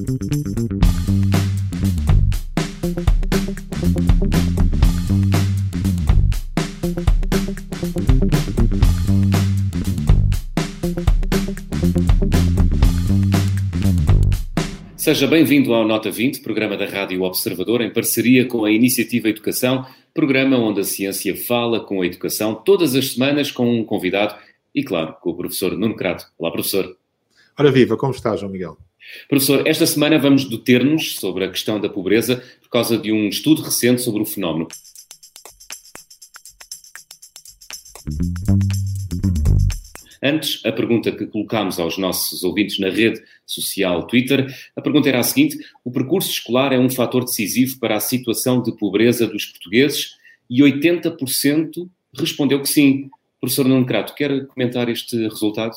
Seja bem-vindo ao Nota 20, programa da Rádio Observador, em parceria com a Iniciativa Educação, programa onde a ciência fala com a educação, todas as semanas com um convidado e, claro, com o professor Nuno Crato. Olá, professor. Ora viva, como está, João Miguel? Professor, esta semana vamos deter-nos sobre a questão da pobreza por causa de um estudo recente sobre o fenómeno. Antes, a pergunta que colocámos aos nossos ouvintes na rede social Twitter, a pergunta era a seguinte: o percurso escolar é um fator decisivo para a situação de pobreza dos portugueses? E 80% respondeu que sim. Professor Nuno Crato, quer comentar este resultado?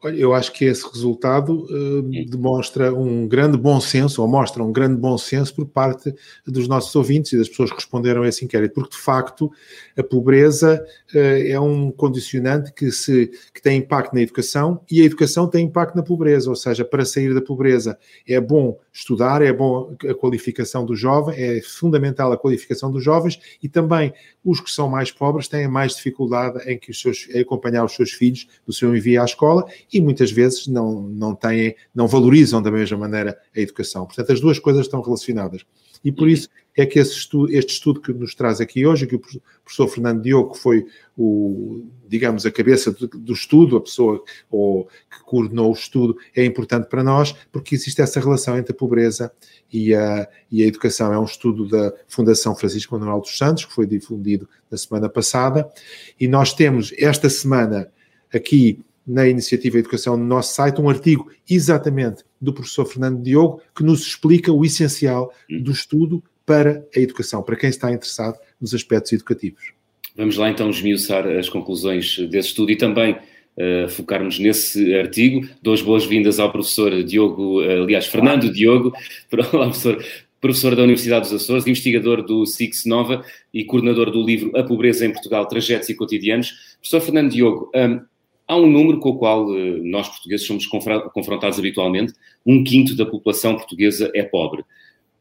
Olha, eu acho que esse resultado uh, demonstra um grande bom senso, ou mostra um grande bom senso por parte dos nossos ouvintes e das pessoas que responderam a esse inquérito, porque de facto a pobreza uh, é um condicionante que, se, que tem impacto na educação e a educação tem impacto na pobreza, ou seja, para sair da pobreza é bom estudar, é bom a qualificação do jovem, é fundamental a qualificação dos jovens e também os que são mais pobres têm mais dificuldade em, que os seus, em acompanhar os seus filhos no seu envio à escola e muitas vezes não, não têm, não valorizam da mesma maneira a educação. Portanto, as duas coisas estão relacionadas. E por isso é que estudo, este estudo que nos traz aqui hoje, que o professor Fernando Diogo, que foi o, digamos, a cabeça do, do, estudo, a pessoa ou, que coordenou o estudo, é importante para nós, porque existe essa relação entre a pobreza e a, e a educação. É um estudo da Fundação Francisco Manuel dos Santos, que foi difundido na semana passada, e nós temos esta semana aqui na Iniciativa Educação no nosso site um artigo exatamente do professor Fernando Diogo que nos explica o essencial hum. do estudo para a educação, para quem está interessado nos aspectos educativos. Vamos lá então esmiuçar as conclusões desse estudo e também uh, focarmos nesse artigo. Dou as boas-vindas ao professor Diogo, uh, aliás, Fernando Diogo, professor, professor da Universidade dos Açores, investigador do SIX Nova e coordenador do livro A Pobreza em Portugal, Trajetos e Cotidianos. Professor Fernando Diogo, um, há um número com o qual uh, nós portugueses somos confrontados habitualmente. Um quinto da população portuguesa é pobre.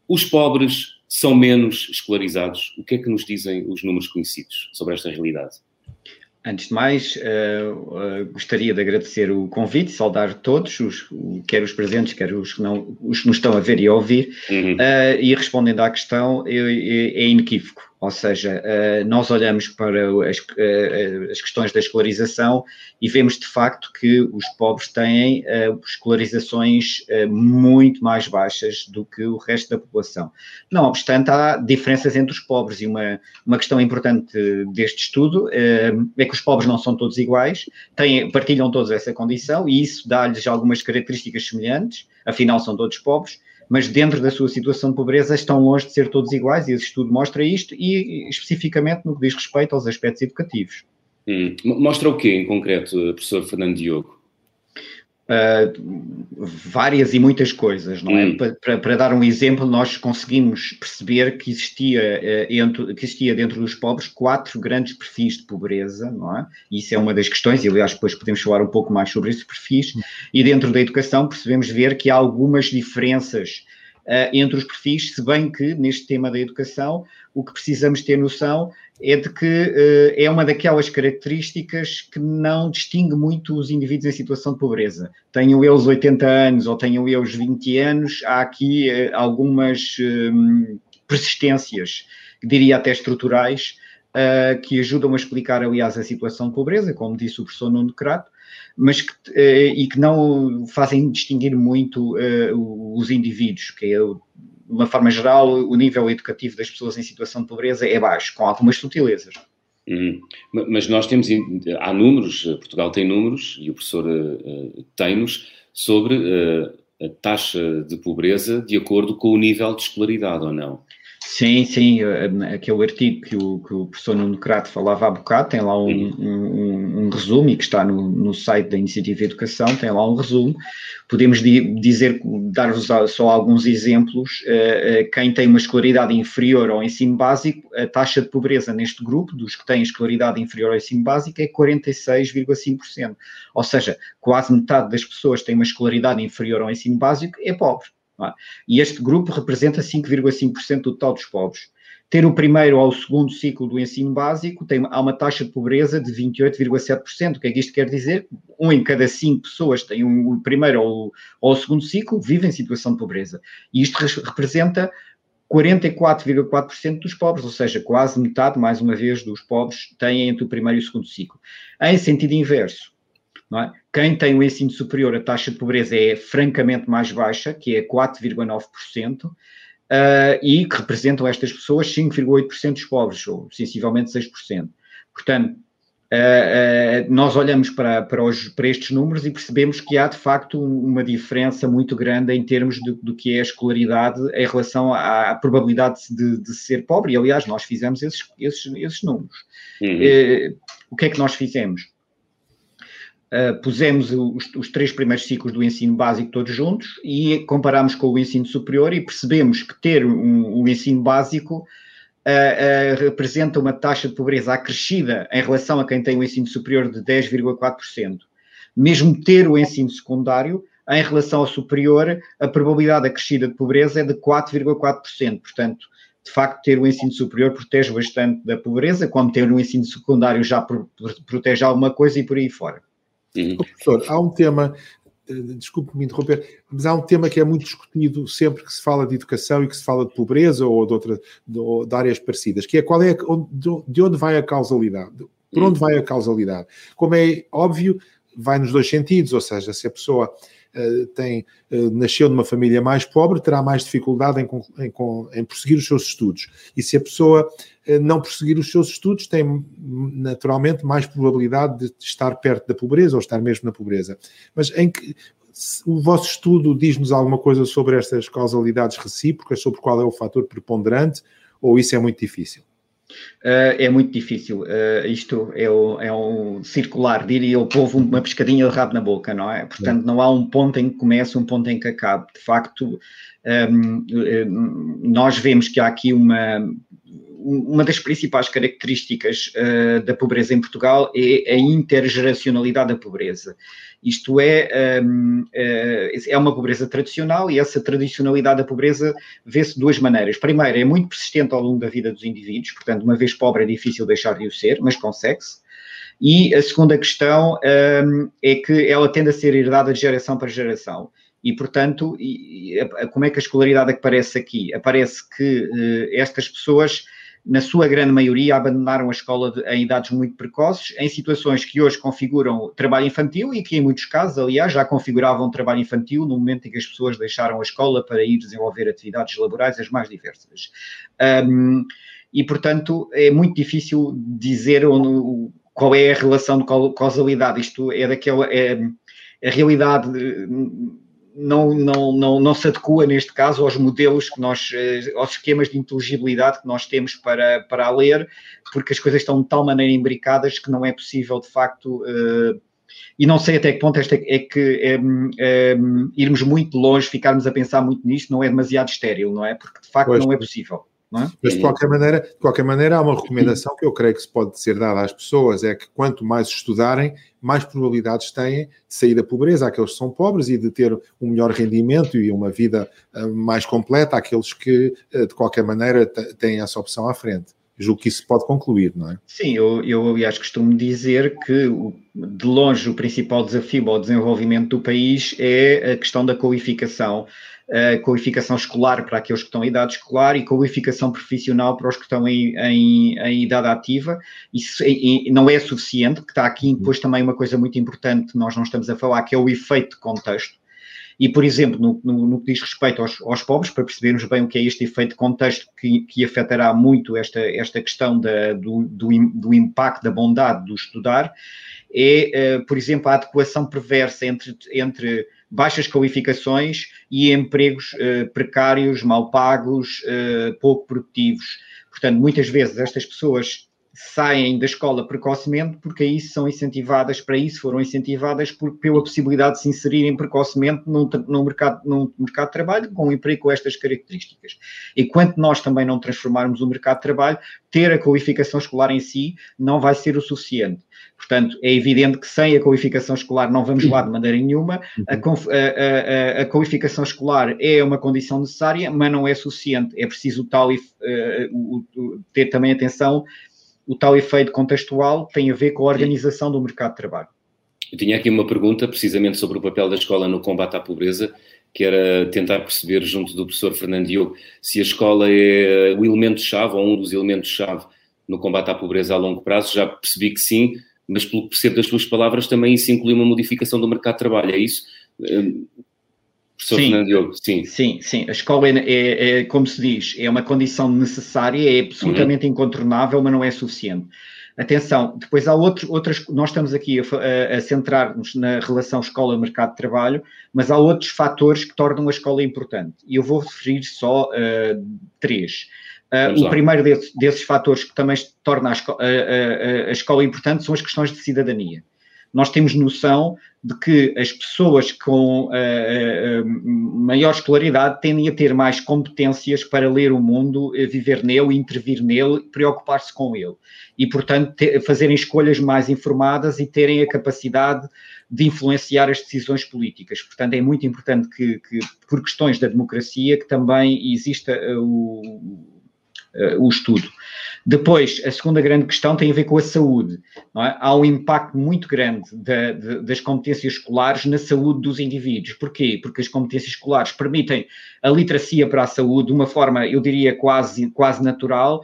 Os pobres são menos escolarizados. O que é que nos dizem os números conhecidos sobre esta realidade? Antes de mais, uh, uh, gostaria de agradecer o convite, saudar todos, os, quer os presentes, quer os que, não, os que nos estão a ver e a ouvir, uhum. uh, e respondendo à questão, é, é, é inequívoco. Ou seja, eh, nós olhamos para as, eh, as, questões da escolarização e vemos de facto que os pobres têm eh, escolarizações muito mais baixas do que o resto da população. Não obstante, há diferenças entre os pobres e uma, uma questão importante deste estudo é que os pobres não são todos iguais, têm, partilham todos essa condição e isso dá-lhes algumas características semelhantes, afinal são todos pobres, mas dentro da sua situação de pobreza estão longe de ser todos iguais, e esse estudo mostra isto, e especificamente no que diz respeito aos aspectos educativos. Hum. Mostra o quê em concreto, professor Fernando Diogo? Uh, várias e muitas coisas, não é? Hum. Para, para, dar um exemplo, nós conseguimos perceber que existia, uh, entre, que existia dentro dos pobres quatro grandes perfis de pobreza, não é? Isso é uma das questões, e aliás depois podemos falar um pouco mais sobre esses perfis, hum. e dentro da educação percebemos ver que há algumas diferenças entre os perfis, se bem que neste tema da educação o que precisamos ter noção é de que uh, é uma daquelas características que não distingue muito os indivíduos em situação de pobreza. Tenham eles 80 anos ou tenham eles 20 anos, há aqui uh, algumas um, persistências, diria até estruturais, que ajudam a explicar, aliás, a situação de pobreza, como disse o professor Nuno Crato, mas que, e que não fazem distinguir muito os indivíduos, que é de uma forma geral, o nível educativo das pessoas em situação de pobreza é baixo, com algumas sutilezas. Uhum. Mas nós temos, há números, Portugal tem números, e o professor uh, tem-nos, sobre uh, a taxa de pobreza de acordo com o nível de escolaridade, ou não? Sim, sim, aquele artigo que o, que o professor Nuno Crato falava há bocado, tem lá um, um, um resumo, e que está no, no site da Iniciativa Educação, tem lá um resumo. Podemos dizer, dar-vos só alguns exemplos. Eh, eh, quem tem uma escolaridade inferior ao ensino básico, a taxa de pobreza neste grupo, dos que têm escolaridade inferior ao ensino básico, é 46,5%. Ou seja, quase metade das pessoas que têm uma escolaridade inferior ao ensino básico é pobre. É? E este grupo representa 5,5% do total dos pobres. Ter o primeiro ou o segundo ciclo do ensino básico tem, há uma taxa de pobreza de 28,7%. O que é que isto quer dizer? Um em cada cinco pessoas tem um, o primeiro ou, ou o segundo ciclo, vive em situação de pobreza. E isto representa 44,4% dos pobres, ou seja, quase metade, mais uma vez, dos pobres têm entre o primeiro e o segundo ciclo. Em sentido inverso, é? quem tem o ensino superior, a taxa de pobreza é francamente mais baixa, que é 4,9%, uh, e que representam estas pessoas 5,8% dos pobres, ou sensivelmente 6%. Portanto, Uh, uh, nós olhamos para, para, os, para, estes números e percebemos que há de facto uma diferença muito grande em termos do, do que é a escolaridade em relação à, à probabilidade de, de, ser pobre. E aliás, nós fizemos esses, esses, esses números. Uhum. Uh, o que é que nós fizemos? Pusemos os, os, três primeiros ciclos do ensino básico todos juntos e comparamos com o ensino superior e percebemos que ter um, um ensino básico uh, uh, representa uma taxa de pobreza acrescida em relação a quem tem o ensino superior de 10,4%. Mesmo ter o ensino secundário, em relação ao superior, a probabilidade acrescida de pobreza é de 4,4%. Portanto, de facto, ter o ensino superior protege bastante da pobreza, quando ter o ensino secundário já protege alguma coisa e por aí fora. Uhum. Professor, há um tema eh, desculpe-me interromper, mas há um tema que é muito discutido sempre que se fala de educação e que se fala de pobreza ou de, outra, de, de áreas parecidas, que é qual é de onde vai a causalidade, por onde vai a causalidade. Como é óbvio, vai nos dois sentidos, ou seja, se a pessoa tem, uh, nasceu numa família mais pobre, terá mais dificuldade em, em, em prosseguir os seus estudos. E se a pessoa uh, não prosseguir os seus estudos, tem naturalmente mais probabilidade de estar perto da pobreza ou estar mesmo na pobreza. Mas em que, o vosso estudo diz-nos alguma coisa sobre estas causalidades recíprocas, sobre qual é o fator preponderante, ou isso é muito difícil? Uh, é muito difícil. Uh, isto é, o, é um circular, diria o povo, uma pescadinha de rabo na boca, não é? Portanto, não há um ponto em que comece, um ponto em que acabe. De facto, um, ehm, nós vemos que há aqui uma, uma das principais características uh, da pobreza em Portugal é a intergeracionalidade da pobreza. Isto é, um, uh, eh, é uma pobreza tradicional e essa tradicionalidade da pobreza vê-se de duas maneiras. Primeiro, é muito persistente ao longo da vida dos indivíduos, portanto, uma vez pobre é difícil deixar de o ser, mas consegue-se. E a segunda questão um, é que ela tende a ser herdada de geração para geração. E, portanto, e, e, como é que a escolaridade aparece aqui? Aparece que uh, estas pessoas na sua grande maioria, abandonaram a escola de, em idades muito precoces, em situações que hoje configuram trabalho infantil e que, em muitos casos, aliás, já configuravam trabalho infantil no momento em que as pessoas deixaram a escola para ir desenvolver atividades laborais as mais diversas. Um, e, portanto, é muito difícil dizer onde, qual é a relação de causalidade. Isto é daquela. É, a realidade não, não, não, não se adequa, neste caso, aos modelos que nós, eh, aos esquemas de inteligibilidade que nós temos para, para a ler, porque as coisas estão de tal maneira imbricadas que não é possível, de facto, uh, e não sei até que ponto esta é que é, é, irmos muito longe, ficarmos a pensar muito nisto, não é demasiado estéril, não é? Porque, de facto, pois, não é possível. É? Mas de qualquer, maneira, de qualquer maneira, há uma recomendação que eu creio que se pode ser dada às pessoas: é que quanto mais estudarem, mais probabilidades têm de sair da pobreza aqueles que são pobres e de ter um melhor rendimento e uma vida uh, mais completa àqueles que, uh, de qualquer maneira, têm essa opção à frente. Julgo que isso pode concluir, não é? Sim, eu, eu aliás costumo dizer que de longe o principal desafio ao desenvolvimento do país é a questão da qualificação qualificação escolar para aqueles que estão em idade escolar e qualificação profissional para os que estão em, em, em idade ativa. Isso e, e não é suficiente, que está aqui depois também uma coisa muito importante, nós não estamos a falar, que é o efeito de contexto. E, por exemplo, no, no, no que diz respeito aos, aos, pobres, para percebermos bem o que é este efeito de contexto que, que afetará muito esta, esta questão da, do, do, do, impacto da bondade do estudar, é, uh, por exemplo, a adequação perversa entre, entre baixas qualificações e empregos uh, precários, mal pagos, uh, pouco produtivos. Portanto, muitas vezes estas pessoas saem da escola precocemente porque aí são incentivadas, para isso foram incentivadas por, pela possibilidade de se inserirem precocemente num, num, mercado, num mercado de trabalho com um emprego com estas características. Enquanto nós também não transformarmos o mercado de trabalho, ter a qualificação escolar em si não vai ser o suficiente. Portanto, é evidente que sem a qualificação escolar não vamos lá de maneira nenhuma. A, a, a, a qualificação escolar é uma condição necessária, mas não é suficiente. É preciso tal, uh, o, o, ter também atenção o tal efeito contextual tem a ver com a organização do mercado de trabalho. Eu tinha aqui uma pergunta precisamente sobre o papel da escola no combate à pobreza, que era tentar perceber, junto do professor Fernando Diogo, se a escola é o elemento-chave ou um dos elementos-chave no combate à pobreza a longo prazo. Já percebi que sim, mas pelo que percebo das suas palavras, também isso inclui uma modificação do mercado de trabalho, é isso? Professor sim, Fernando Diogo, sim. Sim, sim. A escola é, é, é, como se diz, é uma condição necessária, é absolutamente uhum. incontornável, mas não é suficiente. Atenção, depois há outros, outras, nós estamos aqui a, a centrar-nos na relação escola-mercado de trabalho, mas há outros fatores que tornam a escola importante. E eu vou referir só uh, três. Uh, o primeiro desse, desses fatores que também torna a, escola, a, a escola importante são as questões de cidadania nós temos noção de que as pessoas com uh, uh, maior escolaridade tendem a ter mais competências para ler o mundo, viver nele, intervir nele, preocupar-se com ele. E, portanto, fazerem escolhas mais informadas e terem a capacidade de influenciar as decisões políticas. Portanto, é muito importante que, que por questões da democracia, que também exista uh, o uh, o estudo. Depois, a segunda grande questão tem a ver com a saúde. É? Há um impacto muito grande da, de, das competências escolares na saúde dos indivíduos. Porquê? Porque as competências escolares permitem a literacia para a saúde de uma forma, eu diria, quase, quase natural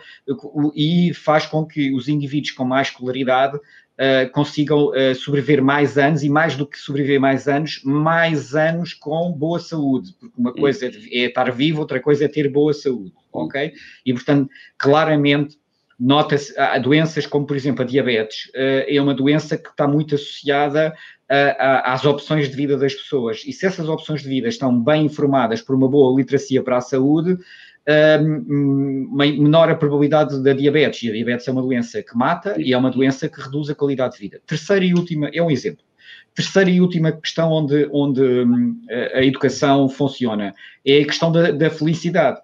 e faz com que os indivíduos com mais escolaridade Uh, consigam uh, sobreviver mais anos e mais do que sobreviver mais anos, mais anos com boa saúde, porque uma coisa é estar vivo, outra coisa é ter boa saúde, ok? E portanto, claramente nota-se doenças como, por exemplo, a diabetes, uh, é uma doença que está muito associada às opções de vida das pessoas. E se essas opções de vida estão bem informadas por uma boa literacia para a saúde, menor a probabilidade da diabetes. E a diabetes é uma doença que mata e é uma doença que reduz a qualidade de vida. Terceira e última, é um exemplo. Terceira e última questão onde, onde hum, a educação funciona é a questão da, da felicidade.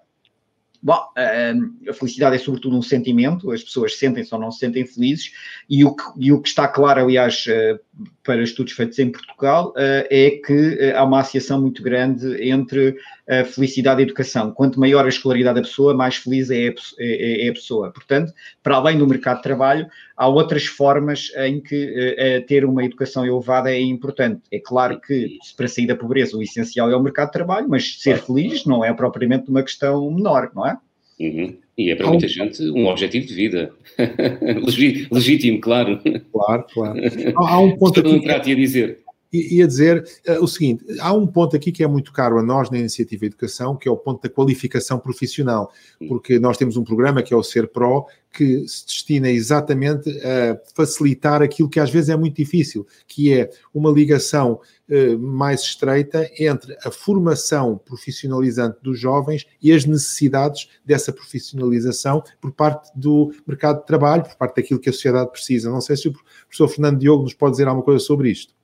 Bom, a felicidade é sobretudo um sentimento, as pessoas sentem-se ou não se sentem felizes, e o que, e o que está claro, aliás, eh, para estudos feitos em Portugal, eh, é que eh, há uma associação muito grande entre a felicidade e a educação. Quanto maior a escolaridade da pessoa, mais feliz é, é, é, é a pessoa. Portanto, para além do mercado de trabalho, há outras formas em que ter uma educação elevada é importante. É claro que para sair da pobreza o essencial é o mercado de trabalho, mas ser feliz não é propriamente uma questão menor, não é? Uhum. E é para muita gente um objetivo de vida. Legítimo, claro. Claro, claro. Há um ponto aqui. Não ia dizer ia dizer uh, o seguinte: há um ponto aqui que é muito caro a nós na Iniciativa Educação, que é o ponto da qualificação profissional, porque nós temos um programa que é o Ser Pro, que se destina exatamente a facilitar aquilo que às vezes é muito difícil, que é uma ligação uh, mais estreita entre a formação profissionalizante dos jovens e as necessidades dessa profissionalização por parte do mercado de trabalho, por parte daquilo que a sociedade precisa. Não sei se o professor Fernando Diogo nos pode dizer alguma coisa sobre isto.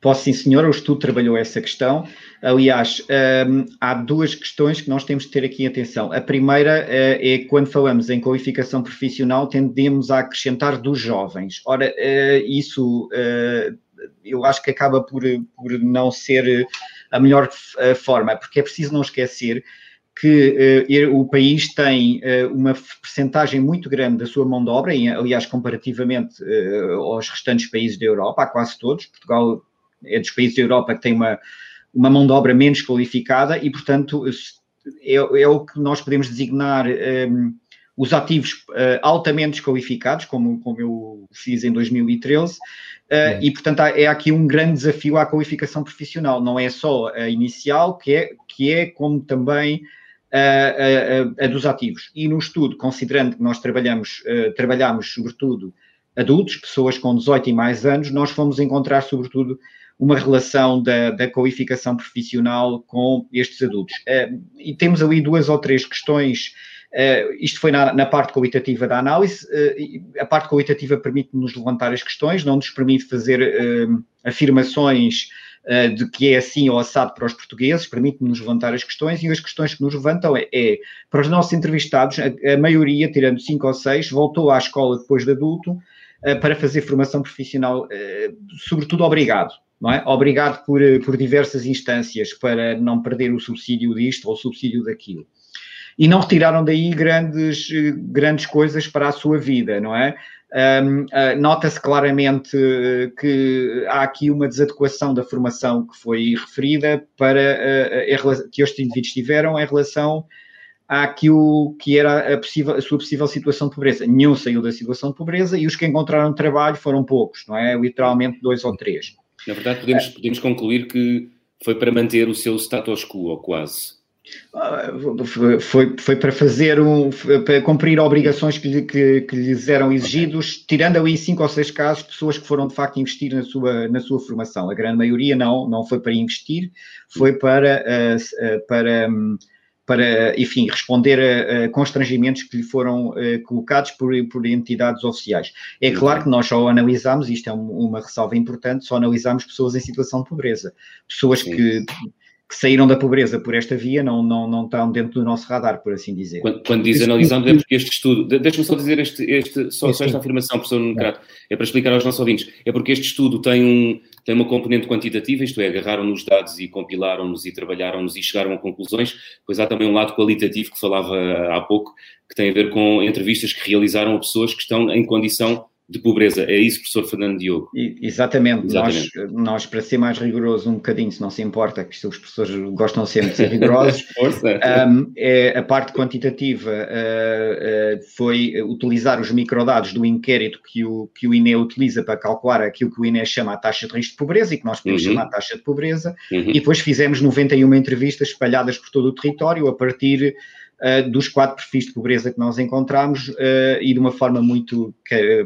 Posso sim, senhor, o estudo trabalhou essa questão. Aliás, um, há duas questões que nós temos de ter aqui atenção. A primeira uh, é quando falamos em qualificação profissional, tendemos a acrescentar dos jovens. Ora, uh, isso uh, eu acho que acaba por, por não ser a melhor forma, porque é preciso não esquecer que o país tem uma percentagem muito grande da sua mão de obra, e, aliás, comparativamente aos restantes países da Europa, a quase todos, Portugal é dos países da Europa que tem uma, uma mão de obra menos qualificada e, portanto, é, é o que nós podemos designar um, os ativos uh, altamente desqualificados, como, como eu fiz em 2013, uh, é. e, portanto, há, é aqui um grande desafio à qualificação profissional. Não é só a inicial, que é, que é como também a, a, a, dos ativos. E no estudo, considerando que nós trabalhamos, uh, trabalhamos sobretudo adultos, pessoas com 18 e mais anos, nós fomos encontrar sobretudo uma relação da, da qualificação profissional com estes adultos. Uh, e temos ali duas ou três questões Uh, isto foi na, na, parte qualitativa da análise. Uh, a parte qualitativa permite-nos levantar as questões, não nos permite fazer uh, afirmações de que é assim ou assado para os portugueses, permite-nos levantar as questões e as questões que nos levantam é, é para os nossos entrevistados, a, a, maioria, tirando cinco ou seis, voltou à escola depois de adulto para fazer formação profissional, sobretudo obrigado não é? Obrigado por, eh, por diversas instâncias para não perder o subsídio disto ou o subsídio daquilo. E não retiraram daí grandes, eh, grandes coisas para a sua vida, não é? Um, uh, Nota-se claramente que há aqui uma desadequação da formação que foi referida para uh, que estes indivíduos tiveram em relação àquilo que era a, possível, a sua possível situação de pobreza. Nenhum saiu da situação de pobreza e os que encontraram trabalho foram poucos, não é? Literalmente dois ou três. Na verdade, podemos, é. podemos concluir que foi para manter o seu status quo, ou quase. Ah, foi, foi para fazer um, para cumprir obrigações que, que, que lhes eram exigidos, tirando ali cinco ou seis casos, pessoas que foram de facto investir na sua, na sua formação. A grande maioria não, não foi para investir, foi para, uh, para um, para, enfim, responder a, a, constrangimentos que lhe foram uh, colocados por, por, entidades oficiais. É claro que nós só analisamos, isto é um, uma ressalva importante, só analisamos pessoas em situação de pobreza, pessoas que que saíram da pobreza por esta via não, não, não estão dentro do nosso radar, por assim dizer. Quando, quando diz analisamos, é porque este estudo, deixa-me só dizer este, este, só, só esta afirmação, professor Nucrato, é para explicar aos nossos ouvintes, é porque este estudo tem, um, tem uma componente quantitativa, isto é, agarraram-nos dados e compilaram-nos e trabalharam-nos e chegaram a conclusões, pois há também um lado qualitativo que falava há pouco, que tem a ver com entrevistas que realizaram a pessoas que estão em condição de pobreza. É isso, professor Fernando Diogo? Exatamente. Exatamente. Nós, nós, para ser mais rigoroso um bocadinho, se não se importa, que os professores gostam sempre de ser rigorosos, um, é, a parte quantitativa uh, uh, foi utilizar os microdados do inquérito que o, que o INE utiliza para calcular aquilo que o INE chama a taxa de risco de pobreza e que nós podemos uhum. chamar taxa de pobreza, uhum. e depois fizemos 91 entrevistas espalhadas por todo o território a partir uh, dos quatro perfis de pobreza que nós encontramos uh, e de uma forma muito,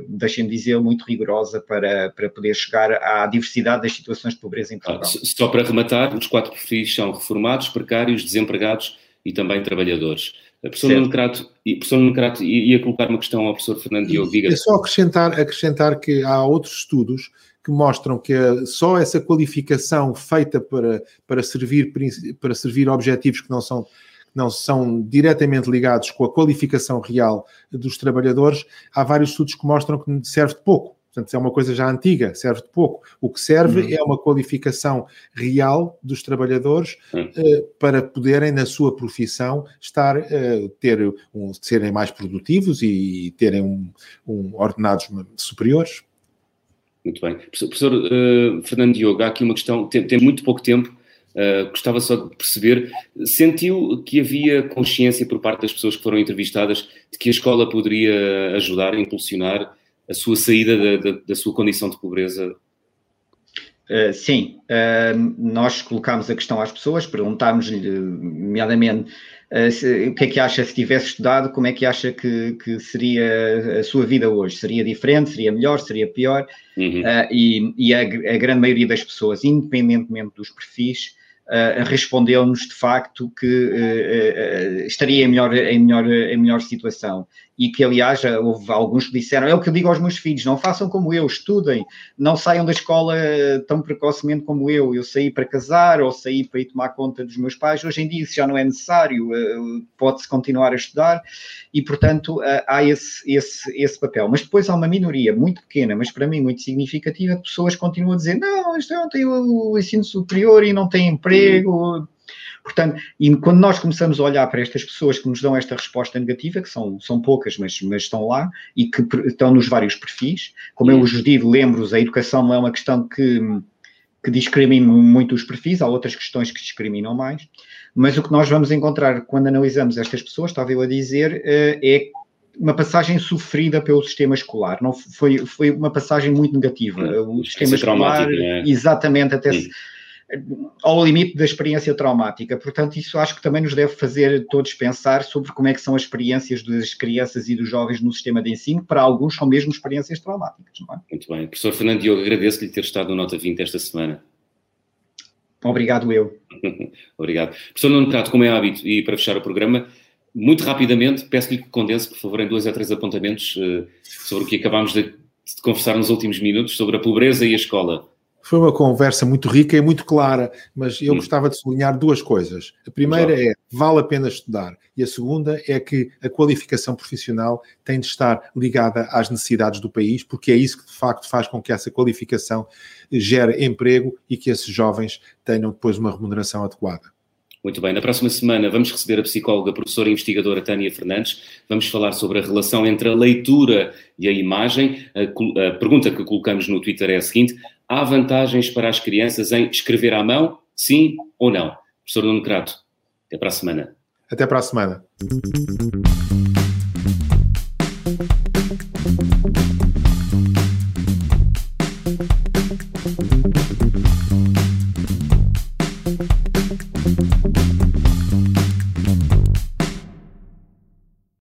deixem-me dizer, muito rigorosa para, para poder chegar à diversidade das situações de pobreza em Portugal. Ah, só para rematar, os quatro perfis são reformados, precários, desempregados e também trabalhadores. A professor Nuno Crato, professor Nuno Crato ia colocar uma questão ao professor Fernando Diogo. Diga. É só acrescentar, acrescentar que há outros estudos que mostram que só essa qualificação feita para, para, servir, para servir objetivos que não são não são diretamente ligados com a qualificação real dos trabalhadores, há vários estudos que mostram que serve de pouco. Portanto, é uma coisa já antiga, serve de pouco. O que serve uhum. é uma qualificação real dos trabalhadores uhum. uh, para poderem, na sua profissão, estar, uh, ter um, serem mais produtivos e, terem um, um ordenados superiores. Muito bem. Professor, professor uh, Fernando Diogo, há aqui uma questão, tem, tem muito pouco tempo, Uh, gostava só de perceber, sentiu que havia consciência por parte das pessoas que foram entrevistadas de que a escola poderia ajudar a impulsionar a sua saída da, da, da sua condição de pobreza? Uh, sim, uh, nós colocámos a questão às pessoas, perguntámos-lhe, nomeadamente, se, o que é que acha se tivesse estudado, como é que acha que, que seria a sua vida hoje? Seria diferente, seria melhor, seria pior? Uhum. e, e a, a grande maioria das pessoas, independentemente dos perfis, uh, respondeu-nos de facto que uh, estaria em melhor, em, melhor, em melhor situação e que, aliás, houve alguns que disseram: é o que eu digo aos meus filhos, não façam como eu, estudem, não saiam da escola tão precocemente como eu. Eu saí para casar ou saí para ir tomar conta dos meus pais. Hoje em dia isso já não é necessário, pode-se continuar a estudar e, portanto, há esse, esse, esse papel. Mas depois há uma minoria muito pequena, mas para mim muito significativa, de pessoas que continuam a dizer: não, isto não tem o ensino superior e não tem emprego. Portanto, e quando nós começamos a olhar para estas pessoas que nos dão esta resposta negativa, que são, são poucas, mas, mas estão lá, e que estão nos vários perfis, como eu vos digo, lembro-vos, a educação não é uma questão que, que discrimina muito os perfis, há outras questões que discriminam mais, mas o que nós vamos encontrar quando analisamos estas pessoas, estava eu a dizer, eh, é uma passagem sofrida pelo sistema escolar. Não foi, foi uma passagem muito negativa. O sistema escolar, é? exatamente, até se, ao limite da experiência traumática. Portanto, isso acho que também nos deve fazer todos pensar sobre como é que são as experiências das crianças e dos jovens no sistema de ensino. Para alguns são mesmo experiências traumáticas, não é? Muito bem. Professor Fernando Diogo, agradeço-lhe ter estado no Nota 20 esta semana. Obrigado eu. Obrigado. Professor Nuno Prato, como é hábito, e para fechar o programa, muito rapidamente, peço-lhe que condense, por favor, em dois a três apontamentos uh, sobre o que acabámos de conversar nos últimos minutos, sobre a pobreza e a escola. Foi uma conversa muito rica e muito clara, mas eu hum. gostava de sublinhar duas coisas. A primeira é vale a pena estudar, e a segunda é que a qualificação profissional tem de estar ligada às necessidades do país, porque é isso que de facto faz com que essa qualificação gere emprego e que esses jovens tenham depois uma remuneração adequada. Muito bem, na próxima semana vamos receber a psicóloga, professora e investigadora Tânia Fernandes. Vamos falar sobre a relação entre a leitura e a imagem. A, a pergunta que colocamos no Twitter é a seguinte: há vantagens para as crianças em escrever à mão? Sim ou não? Professor Nuno Crato, até para a semana. Até para a semana.